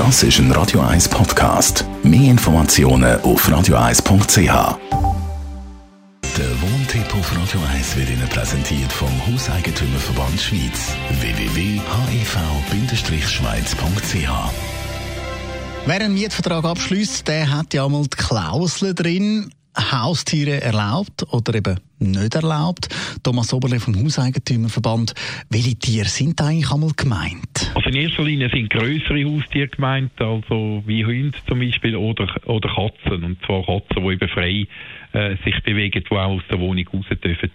Das ist ein Radio 1 Podcast. Mehr Informationen auf radio1.ch. Der Wohntipp auf Radio 1 wird Ihnen präsentiert vom Hauseigentümerverband Schweiz. www.hev-schweiz.ch Wer einen Mietvertrag abschließt, der hat ja mal die Klausel drin, Haustiere erlaubt oder eben nicht erlaubt. Thomas Oberle vom Hauseigentümerverband. Welche Tiere sind eigentlich einmal gemeint? In erster Linie sind größere Haustiere gemeint, also wie Hunde zum Beispiel oder, oder Katzen. Und zwar Katzen, die eben frei äh, sich bewegen, die auch aus der Wohnung raus dürfen.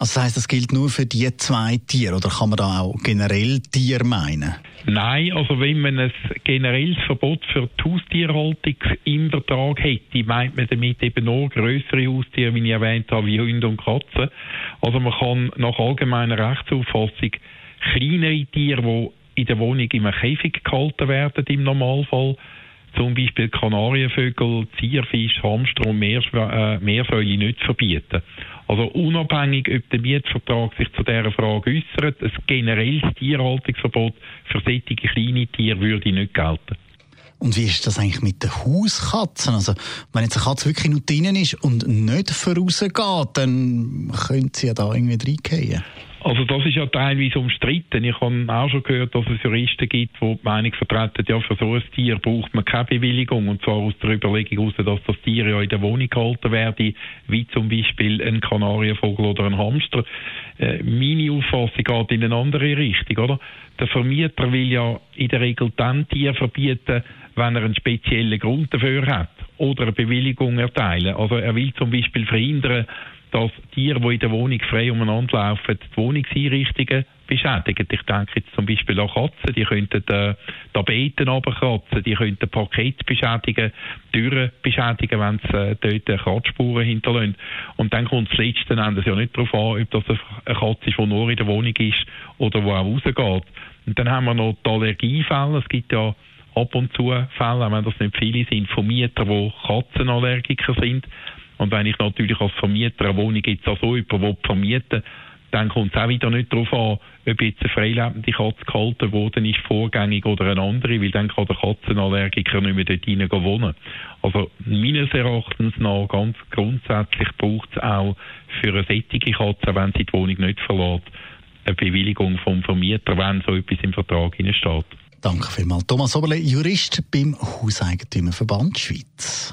Also das heisst, das gilt nur für die zwei Tiere oder kann man da auch generell Tiere meinen? Nein, also wenn man ein generelles Verbot für die Haustierhaltung im Vertrag hätte, meint man damit eben nur größere Haustiere, wie ich erwähnt habe, wie Hunde und Katzen. Also man kann nach allgemeiner Rechtsauffassung kleinere Tiere, die in der Wohnung im Käfig gehalten werden im Normalfall, zum Beispiel Kanarienvögel, Zierfisch, Hamster und Meersäule äh, nicht verbieten. Also unabhängig, ob der Mietvertrag sich zu dieser Frage äußert, ein generelles Tierhaltungsverbot für solche kleine Tiere würde nicht gelten. Und wie ist das eigentlich mit den Hauskatzen? Also, wenn jetzt eine Katze wirklich nur drinnen ist und nicht vorausgeht, dann könnte sie ja da irgendwie reingehen. Also das ist ja teilweise umstritten. Ich habe auch schon gehört, dass es Juristen gibt, die die Meinung vertreten, ja, für so ein Tier braucht man keine Bewilligung. Und zwar aus der Überlegung heraus, dass das Tier ja in der Wohnung gehalten werde, wie zum Beispiel ein Kanarienvogel oder ein Hamster. Äh, meine Auffassung geht in eine andere Richtung, oder? Der Vermieter will ja in der Regel dann Tier verbieten, wenn er einen speziellen Grund dafür hat oder eine Bewilligung erteilen. Also er will zum Beispiel verhindern, dass Tiere, die in der Wohnung frei umeinander laufen, die Wohnungseinrichtungen beschädigen. Ich denke jetzt zum Beispiel an Katzen, die könnten äh, Tapeten runterkratzen, die könnten Parkett beschädigen, Türen beschädigen, wenn sie äh, dort Kratzspuren hinterlassen. Und dann kommt es letzten Endes ja nicht darauf an, ob das eine Katze ist, die nur in der Wohnung ist oder wo auch rausgeht. Und dann haben wir noch die Allergiefälle. Es gibt ja ab und zu Fälle, auch wenn das nicht viele sind, von Mietern, die Katzenallergiker sind. Und wenn ich natürlich als Vermieter eine Wohnung jetzt an so jemanden vermieten dann kommt es auch wieder nicht darauf an, ob jetzt eine freilebende Katze gehalten worden ist, vorgängig oder eine andere, weil dann kann der Katzenallergiker nicht mehr dort hinein wohnen. Also meines Erachtens nach ganz grundsätzlich braucht es auch für eine sättige Katze, wenn sie die Wohnung nicht verlässt, eine Bewilligung vom Vermieter, wenn so etwas im Vertrag steht. Danke vielmals. Thomas Oberle, Jurist beim Hauseigentümerverband Schweiz.